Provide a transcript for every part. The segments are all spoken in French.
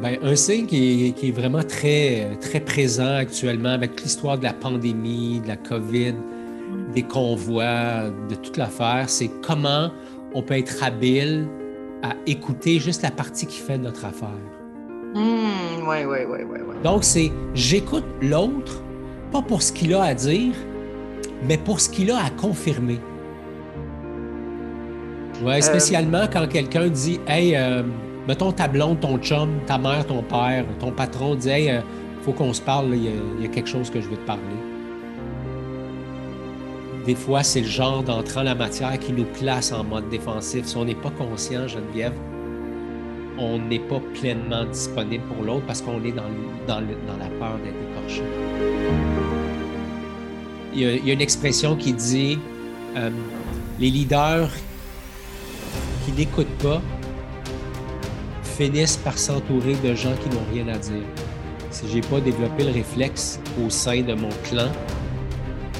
Ben, un signe qui est, vraiment très, très présent actuellement avec l'histoire de la pandémie, de la COVID, des convois, de toute l'affaire, c'est comment on peut être habile à écouter juste la partie qui fait notre affaire. oui, oui, oui, oui. Ouais. Donc, c'est j'écoute l'autre, pas pour ce qu'il a à dire, mais pour ce qu'il a à confirmer. Oui, euh, spécialement quand quelqu'un dit Hey, euh, mettons ta blonde, ton chum, ta mère, ton père, ton patron dit Hey, euh, faut qu'on se parle, il y, a quelque chose que je veux te parler. Des fois, c'est le genre d'entrant la matière qui nous place en mode défensif. Si on n'est pas conscient, Geneviève, on n'est pas pleinement disponible pour l'autre parce qu'on est dans, dans, la peur d'être écorché. Il y, a, une expression qui dit euh, les leaders qui n'écoutent pas finissent par s'entourer de gens qui n'ont rien à dire. Si je n'ai pas développé le réflexe au sein de mon clan,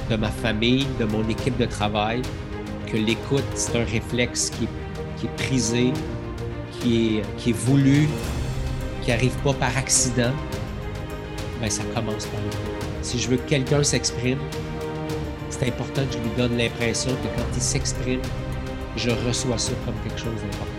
de ma famille, de mon équipe de travail, que l'écoute, c'est un réflexe qui, est prisé, qui est, qui est voulu, qui n'arrive pas par accident, ben ça commence par là. Si je veux que quelqu'un s'exprime, c'est important que je lui donne l'impression que quand il s'exprime, je reçois ça comme quelque chose d'important.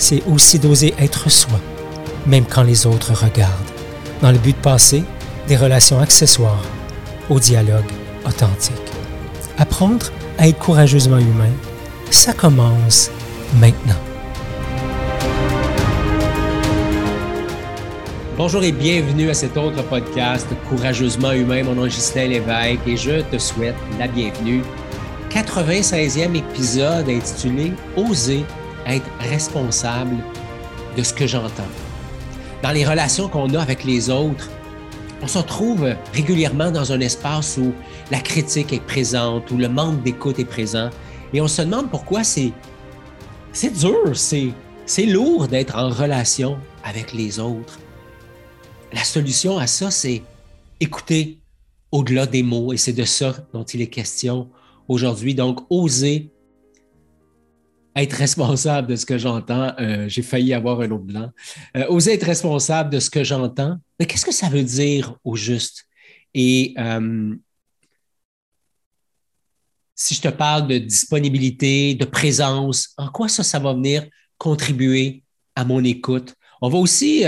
c'est aussi d'oser être soi, même quand les autres regardent, dans le but de passer des relations accessoires au dialogue authentique. Apprendre à être courageusement humain, ça commence maintenant. Bonjour et bienvenue à cet autre podcast Courageusement humain. Mon nom est Justin Lévesque et je te souhaite la bienvenue. 96e épisode intitulé Oser être responsable de ce que j'entends. Dans les relations qu'on a avec les autres, on se retrouve régulièrement dans un espace où la critique est présente, où le manque d'écoute est présent, et on se demande pourquoi c'est c'est dur, c'est c'est lourd d'être en relation avec les autres. La solution à ça, c'est écouter au-delà des mots, et c'est de ça dont il est question aujourd'hui. Donc, oser être responsable de ce que j'entends. Euh, j'ai failli avoir un autre blanc. Euh, oser être responsable de ce que j'entends. Mais qu'est-ce que ça veut dire au juste? Et euh, si je te parle de disponibilité, de présence, en quoi ça, ça va venir contribuer à mon écoute? On va aussi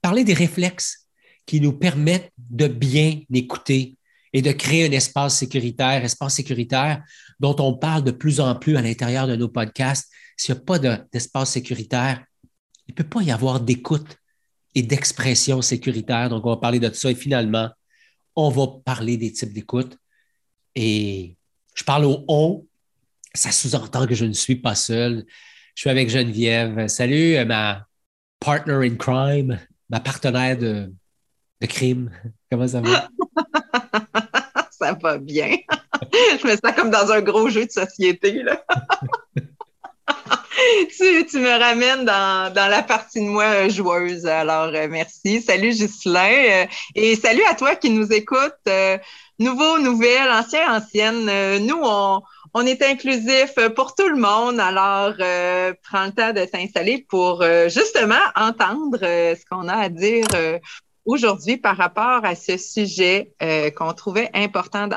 parler des réflexes qui nous permettent de bien écouter et de créer un espace sécuritaire, espace sécuritaire dont on parle de plus en plus à l'intérieur de nos podcasts, s'il n'y a pas d'espace sécuritaire, il ne peut pas y avoir d'écoute et d'expression sécuritaire. Donc, on va parler de ça et finalement, on va parler des types d'écoute. Et je parle au on, ça sous-entend que je ne suis pas seul. Je suis avec Geneviève. Salut, ma partner in crime, ma partenaire de, de crime. Comment ça va? ça va bien. je me sens comme dans un gros jeu de société. Là. tu, me ramènes dans, la partie de moi euh, joueuse. Alors, euh, merci. Salut, Ghislain. Euh, et salut à toi qui nous écoute. nouveau, nouvelle, ancien, ancienne. nous, on, on est inclusif pour tout le monde. Alors, prends le temps de t'installer pour justement entendre ce qu'on a à dire aujourd'hui par rapport à ce sujet euh, qu'on trouvait important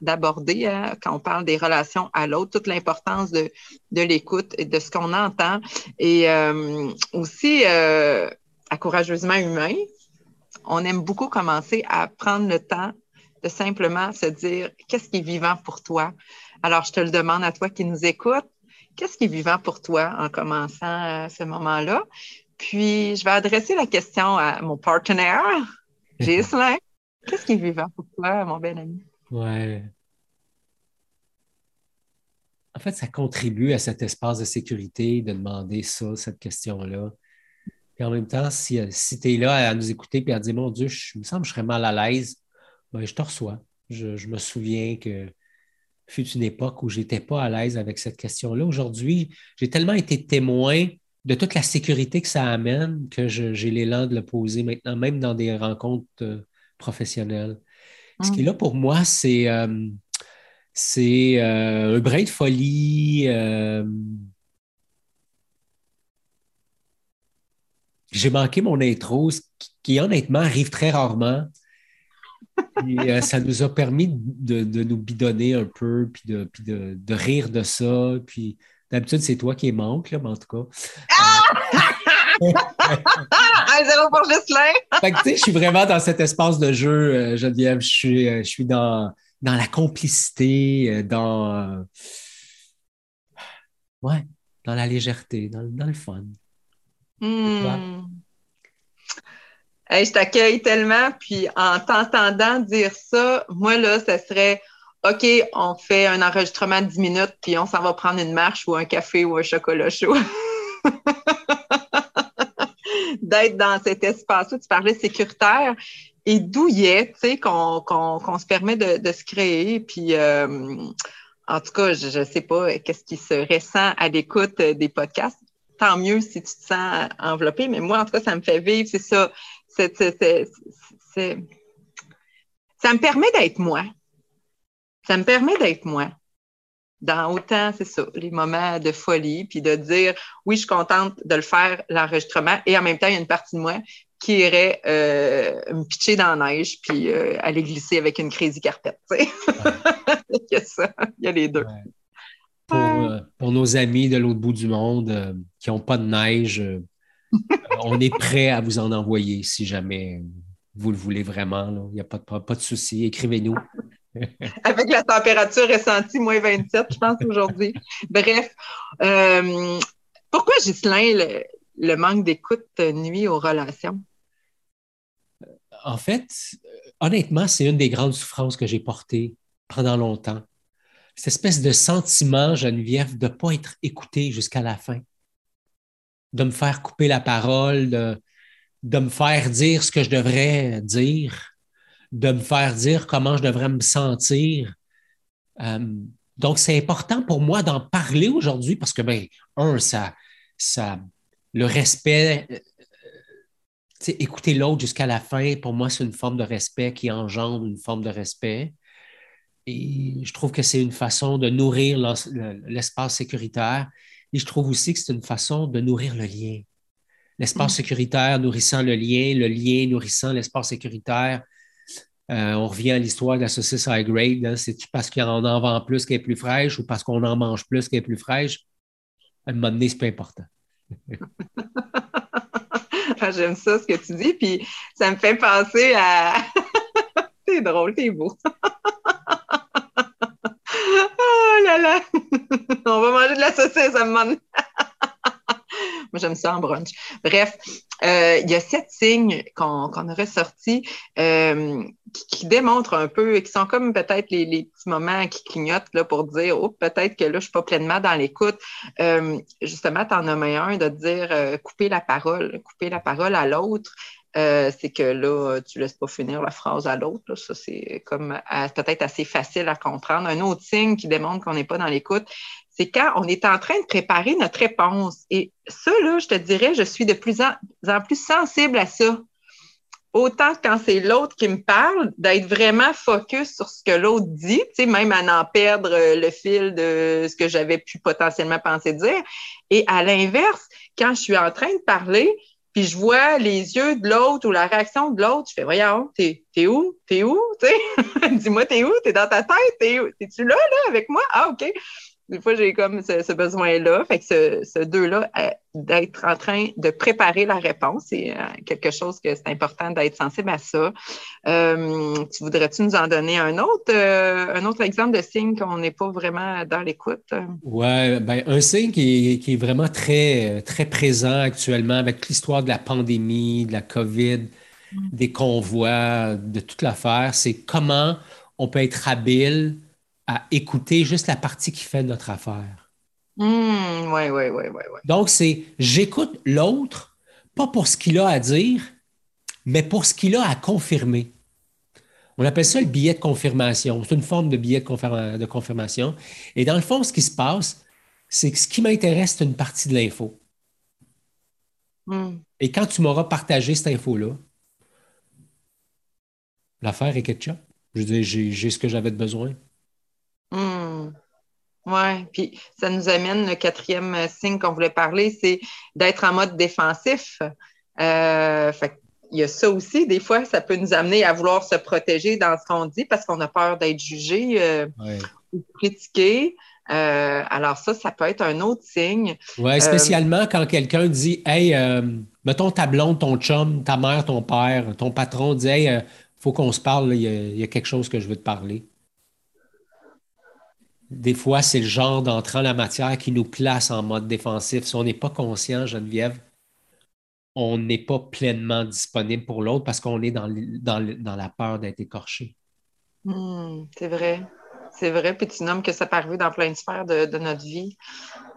d'aborder hein, quand on parle des relations à l'autre, toute l'importance de, l'écoute et de ce qu'on entend. Et euh, aussi, euh, à Courageusement Humain, on aime beaucoup commencer à prendre le temps de simplement se dire qu'est-ce qui est vivant pour toi? Alors, je te le demande à toi qui nous écoutes. Qu'est-ce qui est vivant pour toi en commençant ce moment-là? Puis, je vais adresser la question à mon partenaire, Ghislain. Qu'est-ce qui est vivant pour toi, mon bel ami? Ouais. En fait, ça contribue à cet espace de sécurité de demander ça, cette question-là. Puis en même temps, si, si tu es là à nous écouter et à dire Mon Dieu, je, il me semble que je serais mal à l'aise, ben, je te reçois. Je, me souviens que fut une époque où je n'étais pas à l'aise avec cette question-là. Aujourd'hui, j'ai tellement été témoin de toute la sécurité que ça amène que j'ai l'élan de le poser maintenant, même dans des rencontres euh, professionnelles. Ce qui est là pour moi, c'est euh, c'est euh, un brin de folie. j'ai manqué mon intro, ce qui, honnêtement arrive très rarement. Et, ça nous a permis de, nous bidonner un peu, puis de, de, rire de ça. Puis d'habitude, c'est toi qui manque, là, mais en tout cas. Ah! Un zéro pour Gislain! je suis vraiment dans cet espace de jeu, euh, Geneviève. Je suis, euh, je suis dans, dans la complicité, euh, dans. Ouais, dans la légèreté, dans, le fun. Hmm. je t'accueille tellement, puis en t'entendant dire ça, moi, là, ça serait OK, on fait un enregistrement de 10 minutes, puis on s'en va prendre une marche ou un café ou un chocolat chaud. D'être dans cet espace-là, tu parlais sécuritaire et douillet, tu sais, qu'on se permet de, se créer. Puis, euh, en tout cas, je ne sais pas qu'est-ce qui se ressent à l'écoute des podcasts. Tant mieux si tu te sens enveloppé, mais moi, en tout cas, ça me fait vivre, c'est ça. ça me permet d'être moi. Ça me permet d'être moi dans autant, c'est ça, les moments de folie, puis de dire, oui, je suis contente de le faire, l'enregistrement, et en même temps, il y a une partie de moi qui irait euh, me pitcher dans la neige, puis euh, aller glisser avec une crazy carpette. il y a ça, il y a les deux. Euh, pour, nos amis de l'autre bout du monde qui n'ont pas de neige, on est prêt à vous en envoyer si jamais vous le voulez vraiment. Il n'y a pas de, pas de souci. Écrivez-nous. Avec la température ressentie, moins 27, je pense, aujourd'hui. Bref, euh, pourquoi, Ghislain, le, manque d'écoute nuit aux relations? En fait, honnêtement, c'est une des grandes souffrances que j'ai portées pendant longtemps. Cette espèce de sentiment, Geneviève, de ne pas être écouté jusqu'à la fin, de me faire couper la parole, de me faire dire ce que je devrais dire de me faire dire comment je devrais me sentir. Euh, donc, c'est important pour moi d'en parler aujourd'hui parce que, ben, un, ça, ça, le respect, euh, écouter l'autre jusqu'à la fin, pour moi, c'est une forme de respect qui engendre une forme de respect. Et je trouve que c'est une façon de nourrir l'espace sécuritaire. Et je trouve aussi que c'est une façon de nourrir le lien. L'espace mm. sécuritaire nourrissant le lien, le lien nourrissant l'espace sécuritaire, euh, on revient à l'histoire de la saucisse high grade. Hein. C'est parce qu'on en vend plus qu'elle est plus fraîche ou parce qu'on en mange plus qu'elle est plus fraîche? À un moment donné, c'est pas important. Ah, j'aime ça ce que tu dis, puis ça me fait penser à. c'est drôle, c'est beau. oh là là! On va manger de la saucisse à un moment donné. Moi, j'aime ça en brunch. Bref, euh, il y a sept signes qu'on aurait sortis euh, qui, démontrent un peu, qui sont comme peut-être les, petits moments qui clignotent là, pour dire oh, peut-être que là, je ne suis pas pleinement dans l'écoute. Euh, justement, tu en as un de dire couper la parole, couper la parole à l'autre. c'est que là, tu laisses pas finir la phrase à l'autre. Ça, c'est comme peut-être assez facile à comprendre. Un autre signe qui démontre qu'on n'est pas dans l'écoute, c'est quand on est en train de préparer notre réponse. Et ça, là, je te dirais, je suis de plus en, plus sensible à ça. Autant quand c'est l'autre qui me parle, d'être vraiment focus sur ce que l'autre dit, même à en perdre euh, le fil de ce que j'avais pu potentiellement penser dire. Et à l'inverse, quand je suis en train de parler, puis je vois les yeux de l'autre ou la réaction de l'autre, je fais, voyons, t'es, t'es où? T'es où? Dis-moi, t'es où? T'es dans ta tête? T'es T'es-tu là, là, avec moi? Ah, OK des fois, j'ai comme ce, besoin-là. Fait que ce, deux-là, euh, d'être en train de préparer la réponse, c'est euh, quelque chose que c'est important d'être sensible à ça. Euh, tu voudrais-tu nous en donner un autre, un autre exemple de signe qu'on n'est pas vraiment dans l'écoute? Oui, ben, un signe qui est, vraiment très, très présent actuellement avec l'histoire de la pandémie, de la COVID, mm. des convois, de toute l'affaire, c'est comment on peut être habile à écouter juste la partie qui fait notre affaire. oui, oui, oui, oui. Donc, c'est j'écoute l'autre pas pour ce qu'il a à dire, mais pour ce qu'il a à confirmer. On appelle ça le billet de confirmation. C'est une forme de billet de, confirmation. Et dans le fond, ce qui se passe, c'est que ce qui m'intéresse, c'est une partie de l'info. Hmm. Et quand tu m'auras partagé cette info-là, l'affaire est ketchup. Je veux dire, j'ai ce que j'avais de besoin. Hmm. Oui, puis ça nous amène le quatrième signe qu'on voulait parler, c'est d'être en mode défensif. Euh, fait il y a ça aussi, des fois, ça peut nous amener à vouloir se protéger dans ce qu'on dit parce qu'on a peur d'être jugé euh, ou critiqué. Euh, alors ça, ça peut être un autre signe. Oui, spécialement quand quelqu'un dit Hey, mettons ta blonde, ton chum, ta mère, ton père, ton patron dit Hey, faut qu'on se parle, il y, a quelque chose que je veux te parler. Des fois, c'est le genre d'entrant en la matière qui nous place en mode défensif. Si on n'est pas conscient, Geneviève, on n'est pas pleinement disponible pour l'autre parce qu'on est dans, la peur d'être écorché. Hmm, c'est vrai. C'est vrai. Puis tu que ça peut dans plein de sphères de, notre vie.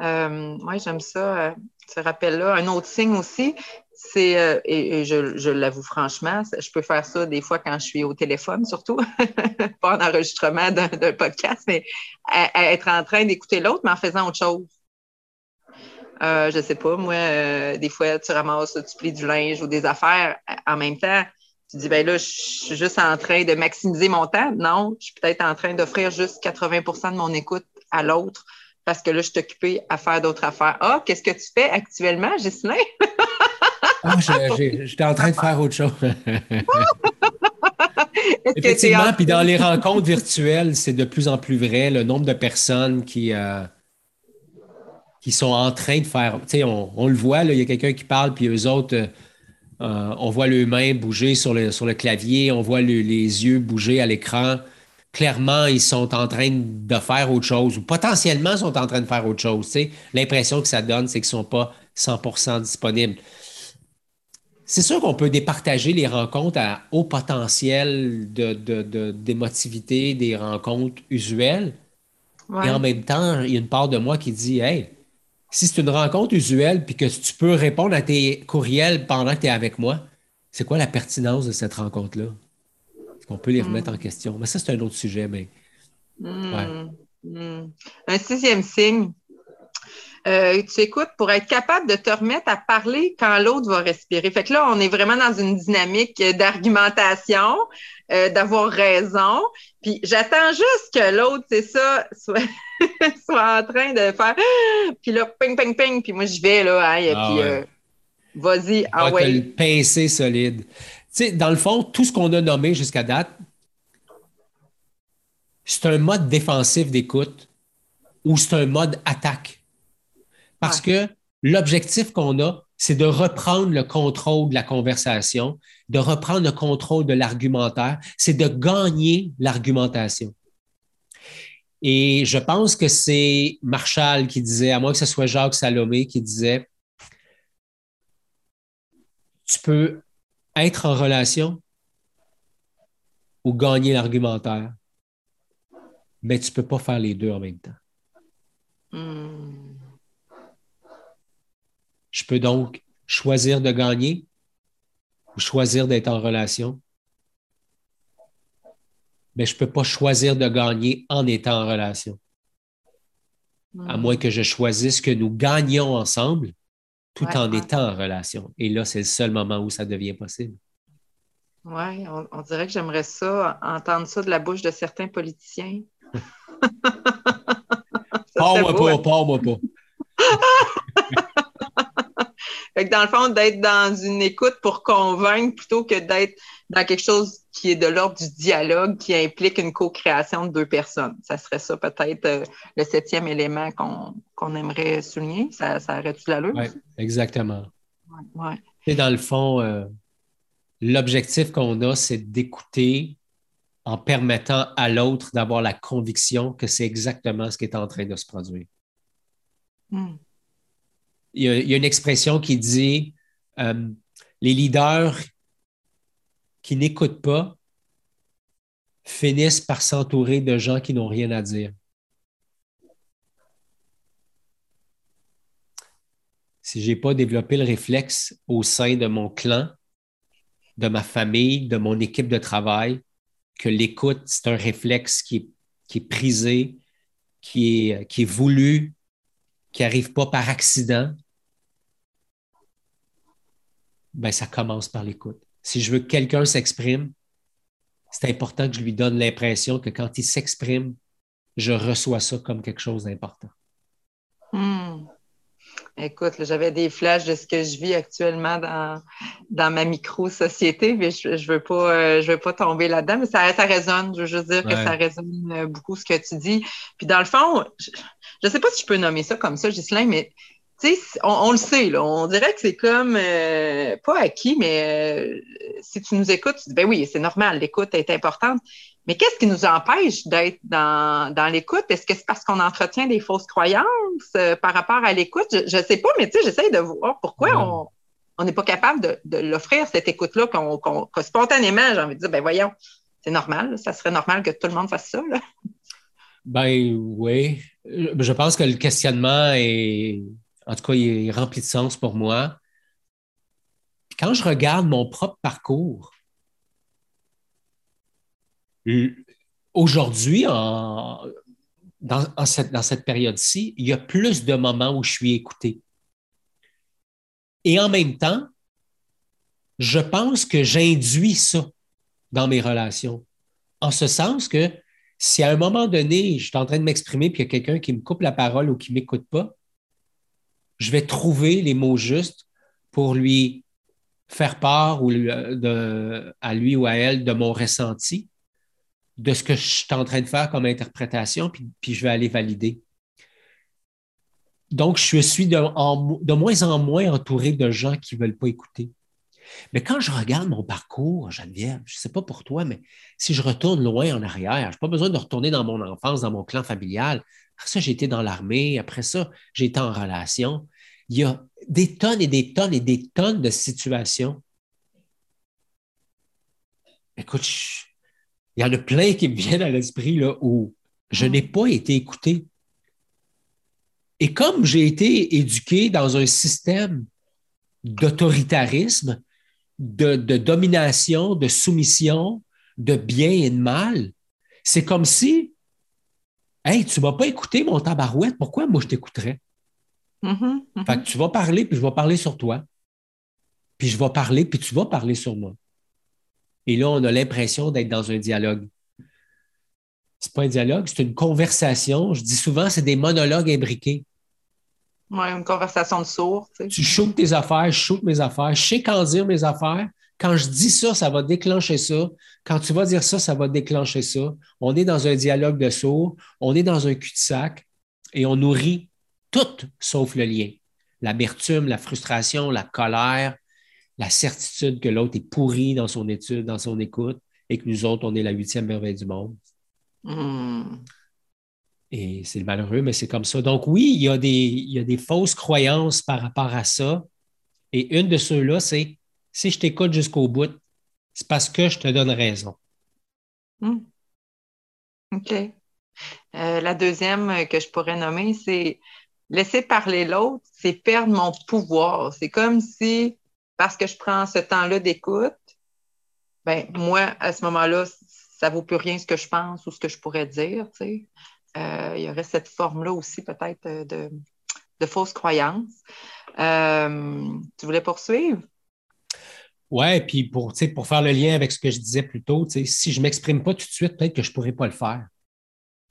Euh, oui, j'aime ça, euh, ce rappel-là. Un autre signe aussi, c'est, euh, et, je, l'avoue franchement, je peux faire ça des fois quand je suis au téléphone, surtout, pas en enregistrement d'un, podcast, mais être en train d'écouter l'autre, mais en faisant autre chose. Euh, je sais pas, moi, euh, des fois, tu ramasses, tu plies du linge ou des affaires en même temps. Tu dis, ben là, je suis juste en train de maximiser mon temps. Non, je suis peut-être en train d'offrir juste 80% de mon écoute à l'autre parce que là, je suis occupée à faire d'autres affaires. Ah, qu'est-ce que tu fais actuellement, Ghislain? ah, j'étais en train de faire autre chose. Effectivement, puis dans les rencontres virtuelles, c'est de plus en plus vrai, le nombre de personnes qui, euh, qui sont en train de faire. Tu sais, on, le voit, il y a quelqu'un qui parle, puis eux autres, euh, euh, on voit les mains bouger sur le, sur le clavier, on voit les yeux bouger à l'écran. Clairement, ils sont en train de faire autre chose, ou potentiellement sont en train de faire autre chose. Tu sais. L'impression que ça donne, c'est qu'ils ne sont pas 100% disponibles. C'est sûr qu'on peut départager les rencontres à haut potentiel d'émotivité, de, des rencontres usuelles. Et en même temps, il y a une part de moi qui dit Hey, si c'est une rencontre usuelle puis que tu peux répondre à tes courriels pendant que tu es avec moi, c'est quoi la pertinence de cette rencontre-là? Est-ce qu'on peut les remettre en question? Mais ça, c'est un autre sujet, mais. Hmm. Hmm. Un sixième signe. Euh, tu écoutes pour être capable de te remettre à parler quand l'autre va respirer. Fait que là, on est vraiment dans une dynamique d'argumentation, euh, d'avoir raison. Puis j'attends juste que l'autre, c'est ça, soit, soit en train de faire. Puis là, ping, ping, ping. Puis moi, je vais, là. Hein, et ah puis, euh, vas-y, ah ouais. le pincer solide. Tu sais, dans le fond, tout ce qu'on a nommé jusqu'à date, c'est un mode défensif d'écoute ou c'est un mode attaque. Parce que l'objectif qu'on a, c'est de reprendre le contrôle de la conversation, de reprendre le contrôle de l'argumentaire, c'est de gagner l'argumentation. Et je pense que c'est Marshall qui disait, à moins que ce soit Jacques Salomé qui disait, tu peux être en relation ou gagner l'argumentaire, mais tu ne peux pas faire les deux en même temps. Hmm. Je peux donc choisir de gagner ou choisir d'être en relation? Mais je ne peux pas choisir de gagner en étant en relation. À moins que je choisisse que nous gagnions ensemble tout en étant en relation. Et là, c'est le seul moment où ça devient possible. Oui, on, dirait que j'aimerais ça, entendre ça de la bouche de certains politiciens. Parle-moi pas, hein? parle-moi pas. Fait que dans le fond, d'être dans une écoute pour convaincre plutôt que d'être dans quelque chose qui est de l'ordre du dialogue, qui implique une co-création de deux personnes. Ça serait ça peut-être euh, le septième élément qu'on aimerait souligner. Ça, ça aurait-tu l'allure? Oui, exactement. Ouais, Et dans le fond, euh, l'objectif qu'on a, c'est d'écouter en permettant à l'autre d'avoir la conviction que c'est exactement ce qui est en train de se produire. Hmm il y, a, une expression qui dit euh, les leaders qui n'écoutent pas finissent par s'entourer de gens qui n'ont rien à dire. si je n'ai pas développé le réflexe au sein de mon clan, de ma famille, de mon équipe de travail, que l'écoute, c'est un réflexe qui est, prisé, qui est voulu, qui n'arrive pas par accident, ben, ça commence par l'écoute. Si je veux que quelqu'un s'exprime, c'est important que je lui donne l'impression que quand il s'exprime, je reçois ça comme quelque chose d'important. Hmm. Écoute, j'avais des flashs de ce que je vis actuellement dans, dans ma micro-société, mais je ne veux, pas, euh, je veux pas tomber là-dedans, mais ça, ça résonne. Je veux juste dire que ça résonne euh, beaucoup ce que tu dis. Puis dans le fond, je ne sais pas si je peux nommer ça comme ça, Ghislain, mais on, le sait, là, on dirait que c'est comme, euh, pas acquis, mais si tu nous écoutes, tu dis, ben oui, c'est normal, l'écoute est importante. Mais qu'est-ce qui nous empêche d'être dans, dans l'écoute? Est-ce que c'est parce qu'on entretient des fausses croyances euh, par rapport à l'écoute? Je ne sais pas, mais tu sais, j'essaie de voir pourquoi on n'est pas capable de, de l'offrir, cette écoute-là, qu'on, qu'on, spontanément, j'ai envie de dire, ben voyons, c'est normal, ça serait normal que tout le monde fasse ça. Là. Ben oui. Je pense que le questionnement est, en tout cas, il est rempli de sens pour moi. Quand je regarde mon propre parcours, Aujourd'hui, dans, cette, période-ci, il y a plus de moments où je suis écouté. Et en même temps, je pense que j'induis ça dans mes relations. En ce sens que si à un moment donné, je suis en train de m'exprimer puis il y a quelqu'un qui me coupe la parole ou qui ne m'écoute pas, je vais trouver les mots justes pour lui faire part ou de, à lui ou à elle de mon ressenti de ce que je suis en train de faire comme interprétation, puis, je vais aller valider. Donc, je suis de, de, moins en moins entouré de gens qui ne veulent pas écouter. Mais quand je regarde mon parcours, Geneviève, je ne sais pas pour toi, mais si je retourne loin en arrière, je n'ai pas besoin de retourner dans mon enfance, dans mon clan familial. Après ça, j'ai été dans l'armée. Après ça, j'ai été en relation. Il y a des tonnes et des tonnes et des tonnes de situations. Écoute, il y en a plein qui me viennent à l'esprit là, où je n'ai pas été écouté. Et comme j'ai été éduqué dans un système d'autoritarisme, de, domination, de soumission, de bien et de mal, c'est comme si, hey, tu ne m'as pas écouté mon tabarouette, pourquoi moi je t'écouterais? Mm-hmm, mm-hmm. Fait que tu vas parler, puis je vais parler sur toi. Puis je vais parler, puis tu vas parler sur moi. Et là, on a l'impression d'être dans un dialogue. Ce n'est pas un dialogue, c'est une conversation. Je dis souvent, c'est des monologues imbriqués. Oui, une conversation de sourds. Tu, shootes tes affaires, je shoot mes affaires. Je sais quand dire mes affaires. Quand je dis ça, ça va déclencher ça. Quand tu vas dire ça, ça va déclencher ça. On est dans un dialogue de sourds, on est dans un cul-de-sac et on nourrit tout sauf le lien. L'amertume, la frustration, la colère, la certitude que l'autre est pourri dans son étude, dans son écoute, et que nous autres, on est la huitième merveille du monde. Hmm. Et c'est malheureux, mais c'est comme ça. Donc oui, il y, a des, il y a des fausses croyances par rapport à ça. Et une de ceux-là, c'est si je t'écoute jusqu'au bout, c'est parce que je te donne raison. Hmm. OK. Euh, la deuxième que je pourrais nommer, c'est laisser parler l'autre, c'est perdre mon pouvoir. C'est comme si parce que je prends ce temps-là d'écoute, ben moi, à ce moment-là, ça ne vaut plus rien ce que je pense ou ce que je pourrais dire. Euh, il y aurait cette forme-là aussi peut-être de, de fausses croyances. Euh, tu voulais poursuivre? Oui, puis pour, pour faire le lien avec ce que je disais plus tôt, si je ne m'exprime pas tout de suite, peut-être que je ne pourrais pas le faire.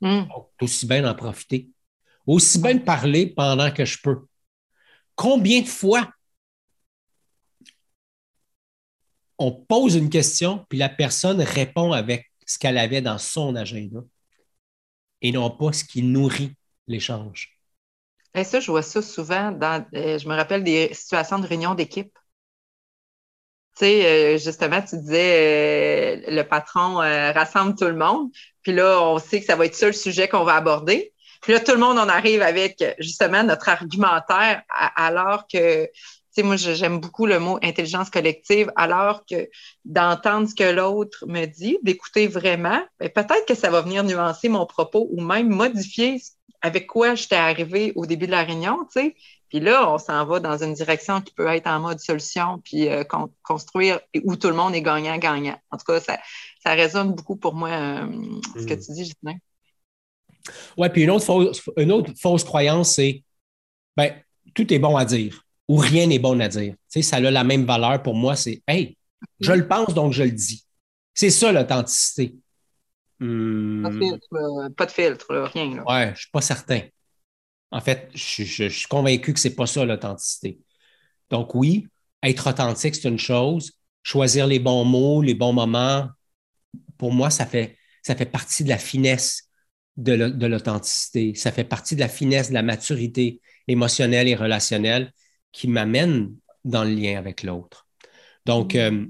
Hmm. aussi bien d'en profiter. Aussi bien parler pendant que je peux. Combien de fois on pose une question, puis la personne répond avec ce qu'elle avait dans son agenda et non pas ce qui nourrit l'échange? Et ça, je vois ça souvent euh, je me rappelle des situations de réunion d'équipe. Tu sais, euh, justement, tu disais, euh, le patron rassemble tout le monde, puis là, on sait que ça va être ça le sujet qu'on va aborder. Puis là, tout le monde en arrive avec justement notre argumentaire, alors que moi, j'aime beaucoup le mot intelligence collective, alors que d'entendre ce que l'autre me dit, d'écouter vraiment, ben, peut-être que ça va venir nuancer mon propos ou même modifier avec quoi j'étais arrivé au début de la réunion, tu sais. Puis là, on s'en va dans une direction qui peut être en mode solution, puis euh, construire où tout le monde est gagnant-gagnant. En tout cas, ça, ça résonne beaucoup pour moi, euh, ce que mm. tu dis, Justin. Oui, puis une autre fausse, une autre fausse croyance, c'est ben, tout est bon à dire ou rien n'est bon à dire. Tu sais, ça a la même valeur pour moi, c'est Hey, je le pense, donc je le dis. C'est ça l'authenticité. Pas, de filtre, euh, rien. Oui, je ne suis pas certain. En fait, je, suis convaincu que ce n'est pas ça l'authenticité. Donc, oui, être authentique, c'est une chose. Choisir les bons mots, les bons moments, pour moi, ça fait, ça fait partie de la finesse de l'authenticité. Ça fait partie de la finesse de la maturité émotionnelle et relationnelle qui m'amène dans le lien avec l'autre. Donc, mm. euh,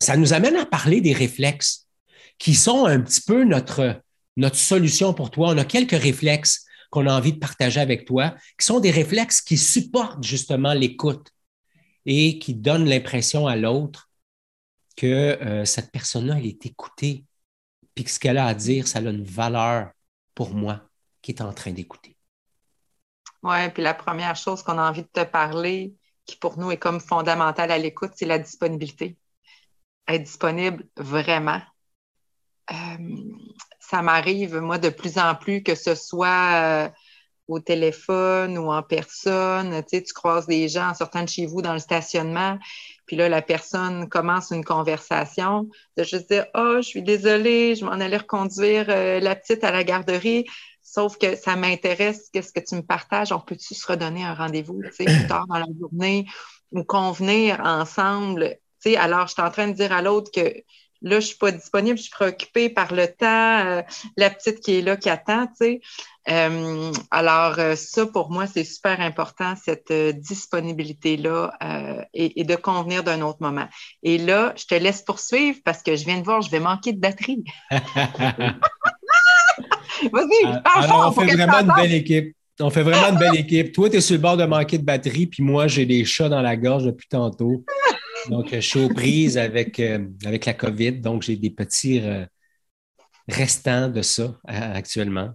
ça nous amène à parler des réflexes qui sont un petit peu notre, notre solution pour toi. On a quelques réflexes qu'on a envie de partager avec toi, qui sont des réflexes qui supportent justement l'écoute et qui donnent l'impression à l'autre que euh, cette personne-là, elle est écoutée, puis ce qu'elle a à dire, ça a une valeur pour moi qui est en train d'écouter. Oui, puis la première chose qu'on a envie de te parler, qui pour nous est comme fondamentale à l'écoute, c'est la disponibilité. Être disponible vraiment. Euh, ça m'arrive, moi, de plus en plus, que ce soit euh, au téléphone ou en personne. Tu sais, tu croises des gens en sortant de chez vous dans le stationnement, puis là, la personne commence une conversation, de juste dire Oh, je suis désolée, je m'en allais reconduire euh, la petite à la garderie. Sauf que ça m'intéresse, qu'est-ce que tu me partages? On peut-tu se redonner un rendez-vous plus tard dans la journée ou convenir ensemble? Tu sais, alors, je suis en train de dire à l'autre que là, je ne suis pas disponible, je suis préoccupée par le temps, euh, la petite qui est là, qui attend, tu sais. Euh, alors, euh, ça, pour moi, c'est super important, cette disponibilité-là et, de convenir d'un autre moment. Et là, je te laisse poursuivre parce que je viens de voir, je vais manquer de batterie. Vas-y, Alors, on fait vraiment une belle équipe. On fait vraiment une belle équipe. Toi, tu es sur le bord de manquer de batterie, puis moi, j'ai des chats dans la gorge depuis tantôt. Donc, je suis aux prises avec, euh, avec la COVID, donc j'ai des petits euh, restants de ça euh, actuellement.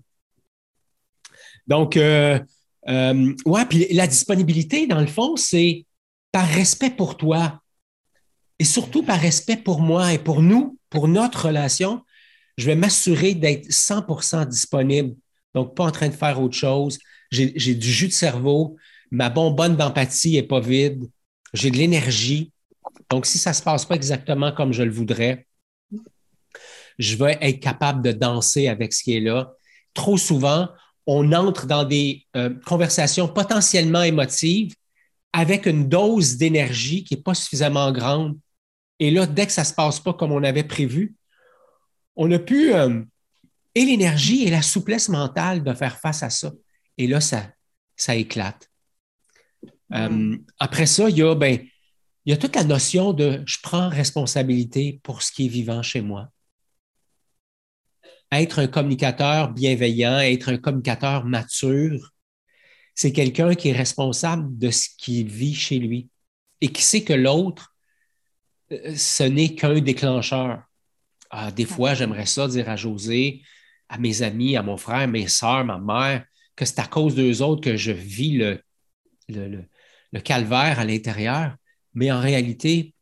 Donc, ouais, puis la disponibilité, dans le fond, c'est par respect pour toi et surtout par respect pour moi et pour nous, pour notre relation, je vais m'assurer d'être 100 disponible. Donc, pas en train de faire autre chose. J'ai du jus de cerveau, ma bonbonne d'empathie n'est pas vide, j'ai de l'énergie. Donc, si ça ne se passe pas exactement comme je le voudrais, je vais être capable de danser avec ce qui est là. Trop souvent, on entre dans des euh, conversations potentiellement émotives avec une dose d'énergie qui n'est pas suffisamment grande. Et là, dès que ça ne se passe pas comme on avait prévu, on a pu euh, et l'énergie et la souplesse mentale de faire face à ça. Et là, ça, ça éclate. Euh, mm. après ça, il y a ben, il y a toute la notion de je prends responsabilité pour ce qui est vivant chez moi. Être un communicateur bienveillant, être un communicateur mature, c'est quelqu'un qui est responsable de ce qui vit chez lui et qui sait que l'autre, euh, ce n'est qu'un déclencheur. Ah, des fois, j'aimerais ça dire à José, à mes amis, à mon frère, mes soeurs, ma mère, que c'est à cause d'eux autres que je vis le, le calvaire à l'intérieur. Mais en réalité,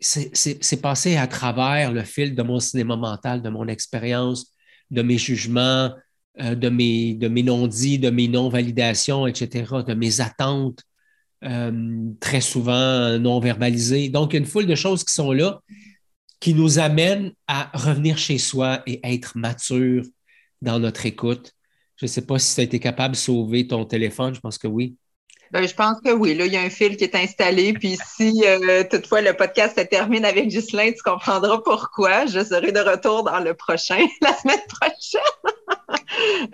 c'est passé à travers le fil de mon cinéma mental, de mon expérience, de mes jugements, euh, de mes, non-dits, de mes non-validations, etc., de mes attentes, euh, très souvent non verbalisées. Donc, une foule de choses qui sont là qui nous amènent à revenir chez soi et être mature dans notre écoute. Je ne sais pas si tu as été capable de sauver ton téléphone, je pense que oui. Ben, je pense que oui. Là, il y a un fil qui est installé. Puis si euh, toutefois le podcast se termine avec Ghislain, tu comprendras pourquoi. Je serai de retour dans le prochain, la semaine prochaine.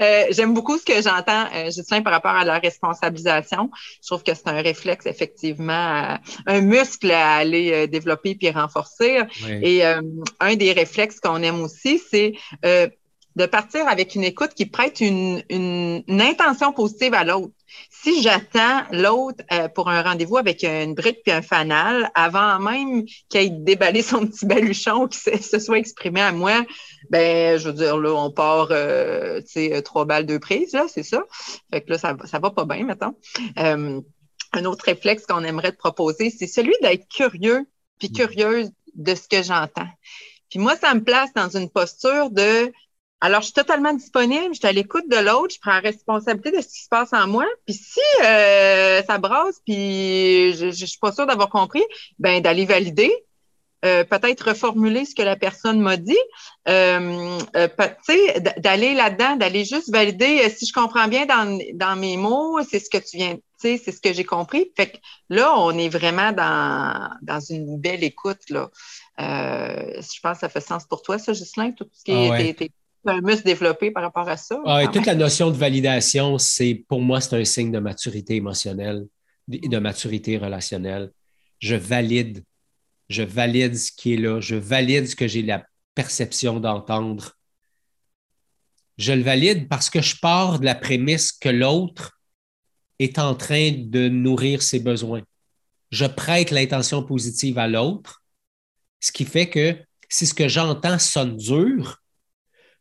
euh, J'aime beaucoup ce que j'entends, euh, Ghislain, par rapport à la responsabilisation. Je trouve que c'est un réflexe, effectivement, un muscle à aller euh, développer puis renforcer. Et euh, un des réflexes qu'on aime aussi, c'est de partir avec une écoute qui prête une, une, intention positive à l'autre. Si j'attends l'autre euh, pour un rendez-vous avec une brique puis un fanal, avant même qu'il ait déballé son petit baluchon, qu'il se, soit exprimé à moi, ben je veux dire, là, on part, euh, tu sais, trois balles, deux prises, là, c'est ça. Fait que là, ça, ça va pas bien, maintenant. Euh, un autre réflexe qu'on aimerait te proposer, c'est celui d'être curieux puis mm. curieuse de ce que j'entends. Puis moi, ça me place dans une posture de alors, je suis totalement disponible, je suis à l'écoute de l'autre, je prends la responsabilité de ce qui se passe en moi. Puis si euh, ça brasse, puis je, je, suis pas sûre d'avoir compris, ben d'aller valider, euh, peut-être reformuler ce que la personne m'a dit, euh, euh d'aller là-dedans, d'aller juste valider si je comprends bien dans, dans mes mots, c'est ce que tu viens, c'est ce que j'ai compris. Fait que là, on est vraiment dans, dans une belle écoute. Là. je pense que ça fait sens pour toi, ça, Ghislain, tout ce qui est ah un muscle développé par rapport à ça. Ah, toute la notion de validation, c'est pour moi, c'est un signe de maturité émotionnelle et de maturité relationnelle. Je valide, je valide ce qui est là, je valide ce que j'ai la perception d'entendre. Je le valide parce que je pars de la prémisse que l'autre est en train de nourrir ses besoins. Je prête l'intention positive à l'autre, ce qui fait que si ce que j'entends sonne dur,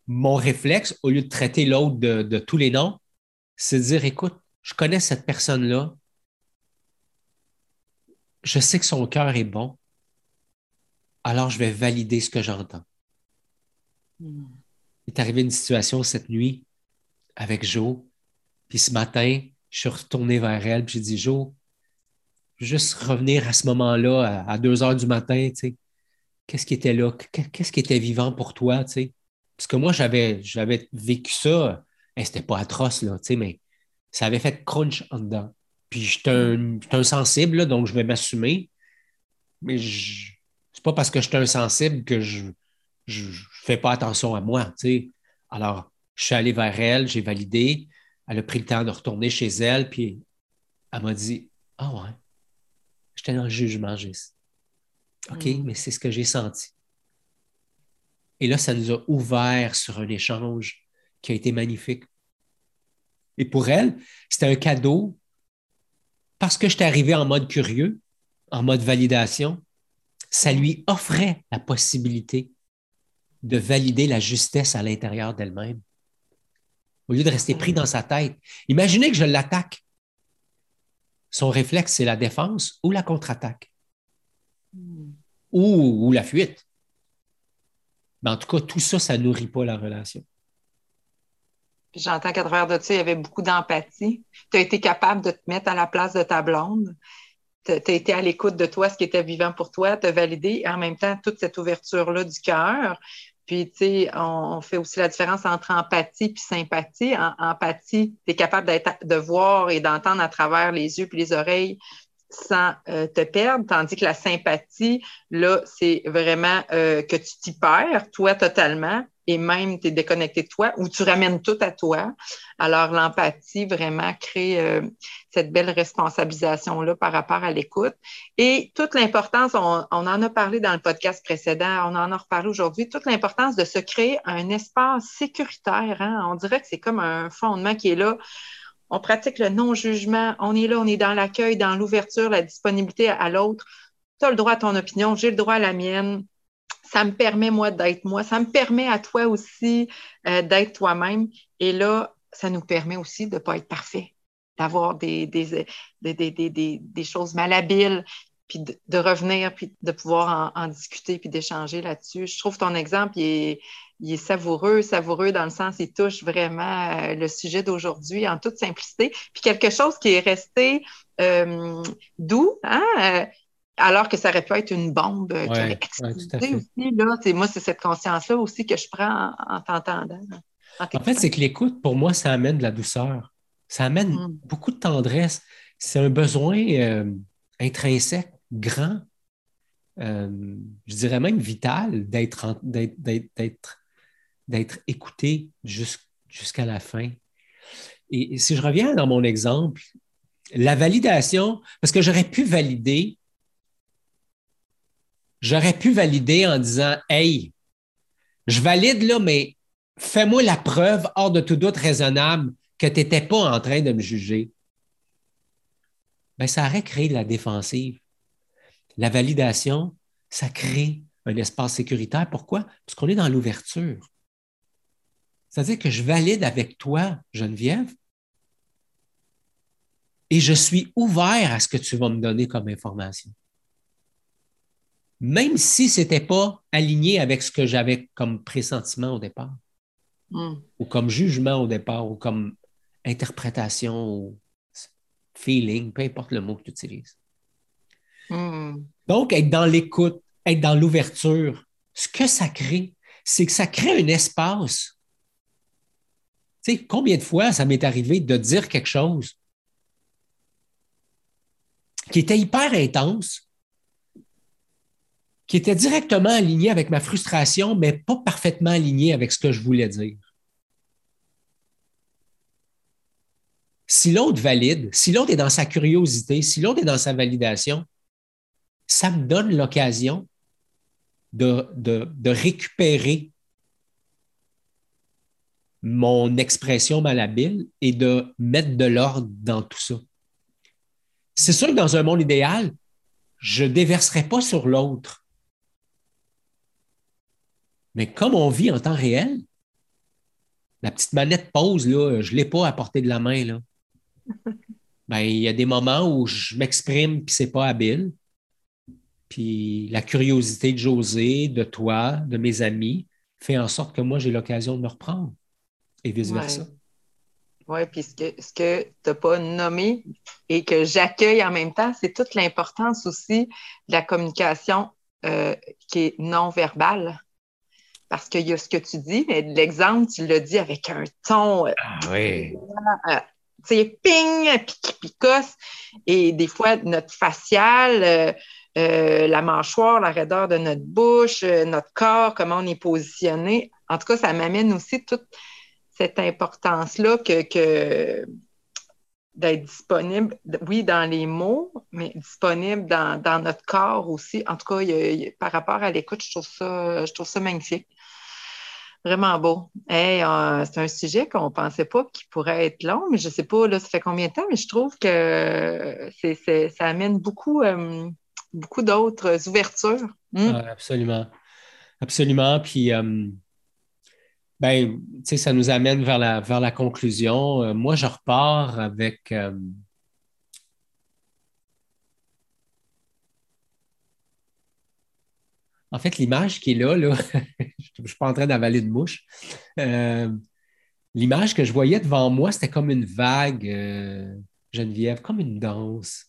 mon réflexe, au lieu de traiter l'autre de, tous les noms, c'est de dire, écoute, je connais cette personne-là, je sais que son cœur est bon, alors je vais valider ce que j'entends. Hmm. Il est arrivé une situation cette nuit avec Jo, puis ce matin, je suis retourné vers elle, puis j'ai dit, Jo, juste revenir à ce moment-là, à, deux heures du matin, tu sais, qu'est-ce qui était là, qu'est-ce qui était vivant pour toi, tu sais? Parce que moi, j'avais, j'avais vécu ça. et c'était pas atroce, là, mais ça avait fait crunch en dedans. Puis j'étais un, sensible, donc je vais m'assumer. Mais c'est pas parce que j'étais un sensible que je ne fais pas attention à moi. Alors, je suis allé vers elle, j'ai validé. Elle a pris le temps de retourner chez elle, puis elle m'a dit Ah ouais, j'étais dans le jugement, Gis. OK, mm. mais c'est ce que j'ai senti. Et là, ça nous a ouvert sur un échange qui a été magnifique. Et pour elle, c'était un cadeau parce que j'étais arrivé en mode curieux, en mode validation. Ça lui offrait la possibilité de valider la justesse à l'intérieur d'elle-même. Au lieu de rester pris dans sa tête. Imaginez que je l'attaque. Son réflexe, c'est la défense ou la contre-attaque. Hmm. Ou, ou la fuite. Mais en tout cas, tout ça, ça nourrit pas la relation. J'entends qu'à travers de ça, il y avait beaucoup d'empathie. Tu as été capable de te mettre à la place de ta blonde. Tu as été à l'écoute de toi, ce qui était vivant pour toi, te valider et en même temps, toute cette ouverture-là du cœur. Puis, tu sais, on, fait aussi la différence entre empathie puis sympathie. En, empathie, tu es capable de voir et d'entendre à travers les yeux puis les oreilles sans euh, te perdre, tandis que la sympathie, là, c'est vraiment euh, que tu t'y perds, toi, totalement, et même tu es déconnecté de toi, ou tu ramènes tout à toi. Alors, l'empathie vraiment crée euh, cette belle responsabilisation-là par rapport à l'écoute. Et toute l'importance, on, en a parlé dans le podcast précédent, on en a reparlé aujourd'hui, toute l'importance de se créer un espace sécuritaire. Hein? On dirait que c'est comme un fondement qui est là on pratique le non-jugement, on est là, on est dans l'accueil, dans l'ouverture, la disponibilité à l'autre. Tu as le droit à ton opinion, j'ai le droit à la mienne. Ça me permet, moi, d'être moi. Ça me permet à toi aussi euh, d'être toi-même. Et là, ça nous permet aussi de ne pas être parfait, d'avoir des, des, des, choses malhabiles, puis de, revenir, puis de pouvoir en, discuter, puis d'échanger là-dessus. Je trouve ton exemple, est, il est savoureux, savoureux dans le sens, il touche vraiment euh, le sujet d'aujourd'hui en toute simplicité. Puis quelque chose qui est resté euh, doux, hein, euh, alors que ça aurait pu être une bombe qui aurait explosé aussi. Là, moi, c'est cette conscience-là aussi que je prends en, t'entendant. En, fait, c'est que l'écoute, pour moi, ça amène de la douceur. Ça amène mm. beaucoup de tendresse. C'est un besoin intrinsèque, grand, je dirais même vital d'être d'être écouté jusqu'à la fin. Et, si je reviens dans mon exemple, la validation, parce que j'aurais pu valider, j'aurais pu valider en disant Hey, je valide là, mais fais-moi la preuve, hors de tout doute raisonnable, que tu n'étais pas en train de me juger. Bien, ça aurait créé de la défensive. La validation, ça crée un espace sécuritaire. Pourquoi? Parce qu'on est dans l'ouverture. C'est-à-dire que je valide avec toi, Geneviève, et je suis ouvert à ce que tu vas me donner comme information. Même si ce n'était pas aligné avec ce que j'avais comme pressentiment au départ, hmm. ou comme jugement au départ, ou comme interprétation, ou feeling, peu importe le mot que tu utilises. Hmm. Donc, être dans l'écoute, être dans l'ouverture, ce que ça crée, c'est que ça crée un espace. Tu sais, combien de fois ça m'est arrivé de dire quelque chose qui était hyper intense, qui était directement aligné avec ma frustration, mais pas parfaitement aligné avec ce que je voulais dire? Si l'autre valide, si l'autre est dans sa curiosité, si l'autre est dans sa validation, ça me donne l'occasion de, de, récupérer mon expression malhabile et de mettre de l'ordre dans tout ça. C'est sûr que dans un monde idéal, je ne déverserai pas sur l'autre. Mais comme on vit en temps réel, la petite manette pause, là, je ne l'ai pas à portée de la main. Là. Ben, il y a des moments où je m'exprime et ce n'est pas habile. Puis la curiosité de José, de toi, de mes amis, fait en sorte que moi, j'ai l'occasion de me reprendre et vice-versa. Oui, puis ce que, ce que tu n'as pas nommé et que j'accueille en même temps, c'est toute l'importance aussi de la communication euh, qui est non verbale. Parce qu'il y a ce que tu dis, mais l'exemple, tu l'as dit avec un ton. Euh, ah oui. Euh, tu sais, ping, pique, picosse. Et des fois, notre facial, la mâchoire, la raideur de notre bouche, notre corps, comment on est positionné. En tout cas, ça m'amène aussi toute cette importance-là que, d'être disponible, oui, dans les mots, mais disponible dans, notre corps aussi. En tout cas, par rapport à l'écoute, je trouve ça, je trouve ça magnifique. Vraiment beau. Euh, c'est un sujet qu'on ne pensait pas qu'il pourrait être long, mais je ne sais pas, là, ça fait combien de temps, mais je trouve que ça amène beaucoup, euh, d'autres ouvertures. Hmm? absolument. Absolument. Puis, euh, ben, ça nous amène vers la, vers la conclusion. Euh, moi, je repars avec. Euh, en fait, l'image qui est là, là je ne suis pas en train d'avaler de mouche. Euh, l'image que je voyais devant moi, c'était comme une vague, Geneviève, comme une danse.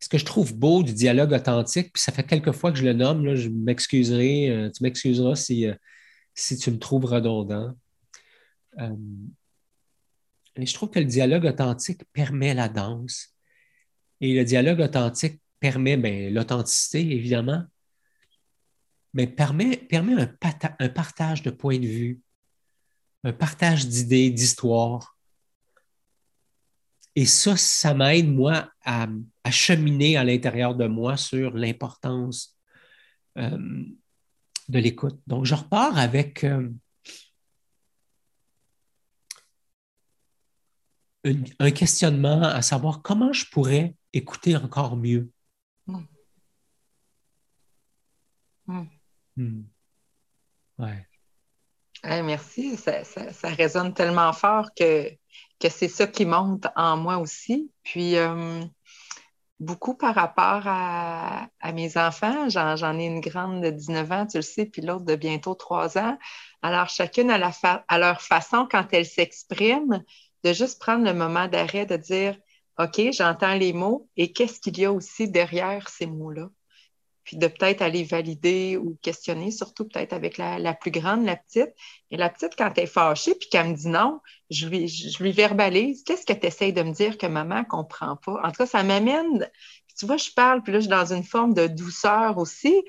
Ce que je trouve beau du dialogue authentique, puis ça fait quelques fois que je le nomme, là, je m'excuserai, tu m'excuseras si si tu me trouves redondant. Euh, je trouve que le dialogue authentique permet la danse. Et le dialogue authentique permet ben, l'authenticité, évidemment, mais permet, un, partage de points de vue, un partage d'idées, d'histoires. Et ça, ça m'aide, moi, à, cheminer à l'intérieur de moi sur l'importance euh, de l'écoute. Donc, je repars avec euh, un, questionnement à savoir comment je pourrais écouter encore mieux. Hmm. Hmm. Hmm. Ouais. merci, ça, résonne tellement fort que, que c'est ça qui monte en moi aussi. Puis, euh, beaucoup par rapport à, mes enfants. J'en ai une grande de 19 ans, tu le sais, puis l'autre de bientôt 3 ans. Alors, chacune à, à leur façon, quand elles s'expriment, de juste prendre le moment d'arrêt, de dire, OK, j'entends les mots et qu'est-ce qu'il y a aussi derrière ces mots-là? Puis de peut-être aller valider ou questionner, surtout peut-être avec la, plus grande, la petite. Et la petite, quand elle est fâchée puis qu'elle me dit non, je lui, je lui verbalise. Qu'est-ce que tu essayes de me dire que maman ne comprend pas? En tout cas, ça m'amène. Tu vois, je parle, puis là, je suis dans une forme de douceur aussi,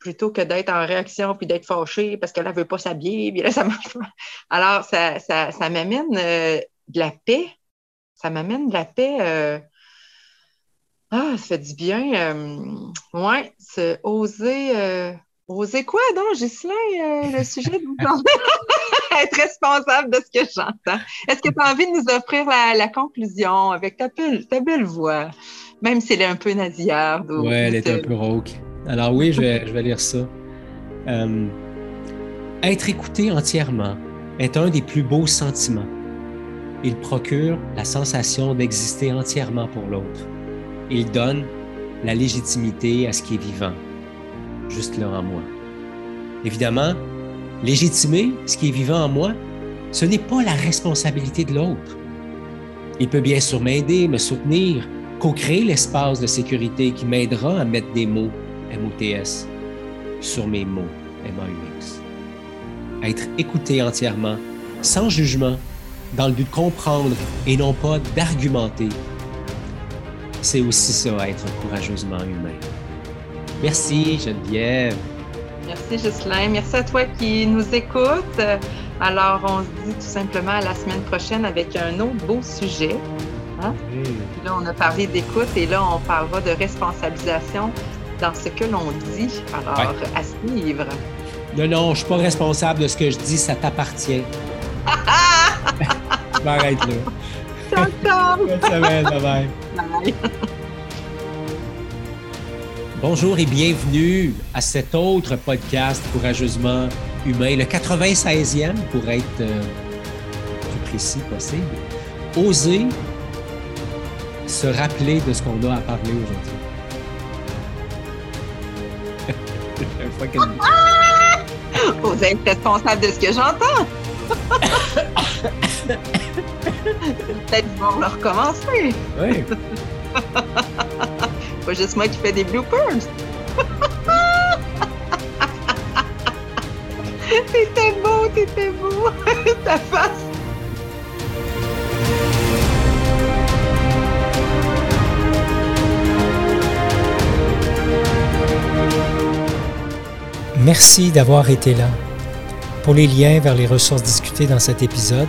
plutôt que d'être en réaction puis d'être fâchée parce qu'elle ne veut pas s'habiller. Puis là, ça Alors, ça, ça, ça m'amène euh, de la paix. Ça m'amène de la paix. Euh, ah, ça fait du bien. Euh, ouais, c'est oser. Euh, oser quoi, donc, Ghislain, euh, le sujet de être responsable de ce que j'entends. Est-ce que tu as envie de nous offrir la, conclusion avec ta, belle voix, même si elle est un peu nasillarde? Oui, elle est un peu rauque. Alors oui, je vais, je vais lire ça. Euh, être écouté entièrement est un des plus beaux sentiments. Il procure la sensation d'exister entièrement pour l'autre. Il donne la légitimité à ce qui est vivant, juste là en moi. Évidemment, légitimer ce qui est vivant en moi, ce n'est pas la responsabilité de l'autre. Il peut bien sûr m'aider, me soutenir, co-créer l'espace de sécurité qui m'aidera à mettre des mots, MOTS, sur mes mots, MAUX. Être écouté entièrement, sans jugement, dans le but de comprendre et non pas d'argumenter. C'est aussi ça, être courageusement humain. Merci Geneviève. Merci Ghislain. Merci à toi qui nous écoute. Alors, on se dit tout simplement à la semaine prochaine avec un autre beau sujet. Hein? Là, on a parlé d'écoute et là, on parlera de responsabilisation dans ce que l'on dit. Alors, à suivre. Non, non, je ne suis pas responsable de ce que je dis, ça t'appartient. je m'arrête là. Ciao, ciao. Bonne semaine, bye bye. Bye. Bonjour et bienvenue à cet autre podcast Courageusement Humain, le 96e pour être euh, plus précis possible. Oser se rappeler de ce qu'on a à parler aujourd'hui. Oser être responsable de ce que j'entends. Peut-être qu'ils vont le recommencer. Oui. pas juste moi qui fais des bloopers. t'étais beau, t'étais beau. Ta face. Merci d'avoir été là. Pour les liens vers les ressources discutées dans cet épisode,